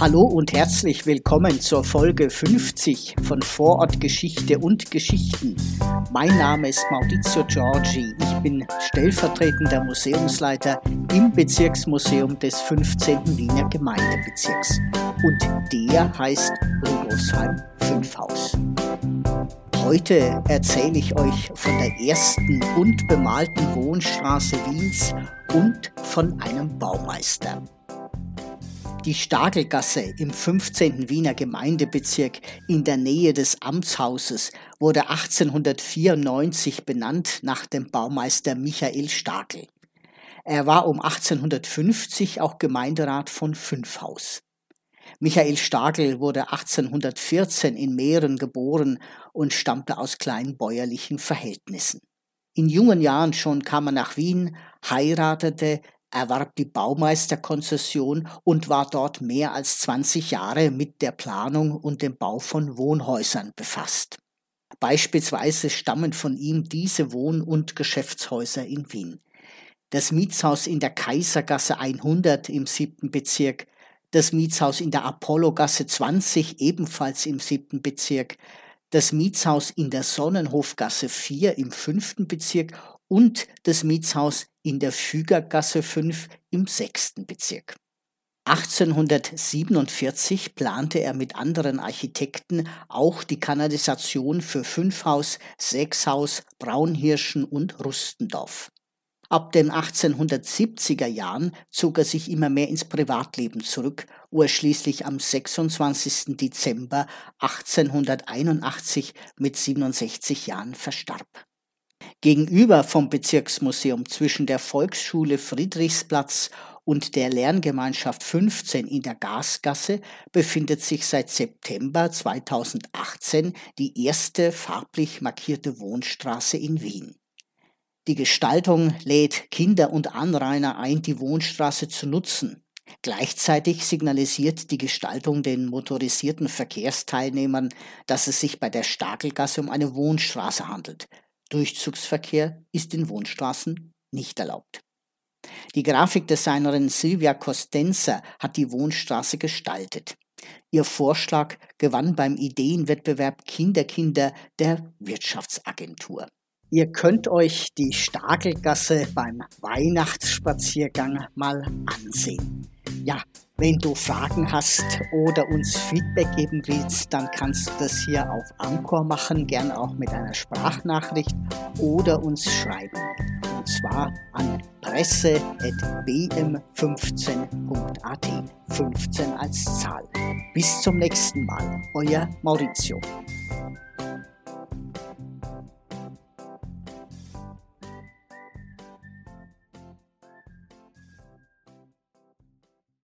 Hallo und herzlich willkommen zur Folge 50 von Vorortgeschichte und Geschichten. Mein Name ist Maurizio Giorgi. Ich bin stellvertretender Museumsleiter im Bezirksmuseum des 15. Wiener Gemeindebezirks. Und der heißt Rudolfsheim 5 Haus. Heute erzähle ich euch von der ersten bunt bemalten Wohnstraße Wiens und von einem Baumeister. Die Stagelgasse im 15. Wiener Gemeindebezirk in der Nähe des Amtshauses wurde 1894 benannt nach dem Baumeister Michael Stagel. Er war um 1850 auch Gemeinderat von Fünfhaus. Michael Stagel wurde 1814 in Mähren geboren und stammte aus kleinbäuerlichen Verhältnissen. In jungen Jahren schon kam er nach Wien, heiratete, erwarb die Baumeisterkonzession und war dort mehr als 20 Jahre mit der Planung und dem Bau von Wohnhäusern befasst. Beispielsweise stammen von ihm diese Wohn- und Geschäftshäuser in Wien. Das Mietshaus in der Kaisergasse 100 im siebten Bezirk, das Mietshaus in der Apollogasse 20 ebenfalls im siebten Bezirk, das Mietshaus in der Sonnenhofgasse 4 im fünften Bezirk und das Mietshaus in der Fügergasse 5 im sechsten Bezirk. 1847 plante er mit anderen Architekten auch die Kanalisation für Fünfhaus, Sechshaus, Braunhirschen und Rustendorf. Ab den 1870er Jahren zog er sich immer mehr ins Privatleben zurück, wo er schließlich am 26. Dezember 1881 mit 67 Jahren verstarb. Gegenüber vom Bezirksmuseum zwischen der Volksschule Friedrichsplatz und der Lerngemeinschaft 15 in der Gasgasse befindet sich seit September 2018 die erste farblich markierte Wohnstraße in Wien. Die Gestaltung lädt Kinder und Anrainer ein, die Wohnstraße zu nutzen. Gleichzeitig signalisiert die Gestaltung den motorisierten Verkehrsteilnehmern, dass es sich bei der Stakelgasse um eine Wohnstraße handelt. Durchzugsverkehr ist in Wohnstraßen nicht erlaubt. Die Grafikdesignerin Silvia Costenza hat die Wohnstraße gestaltet. Ihr Vorschlag gewann beim Ideenwettbewerb Kinderkinder der Wirtschaftsagentur. Ihr könnt euch die Stagelgasse beim Weihnachtsspaziergang mal ansehen. Wenn du Fragen hast oder uns Feedback geben willst, dann kannst du das hier auf Anchor machen, gern auch mit einer Sprachnachricht oder uns schreiben. Und zwar an presse.bm15.at. 15 als Zahl. Bis zum nächsten Mal. Euer Maurizio.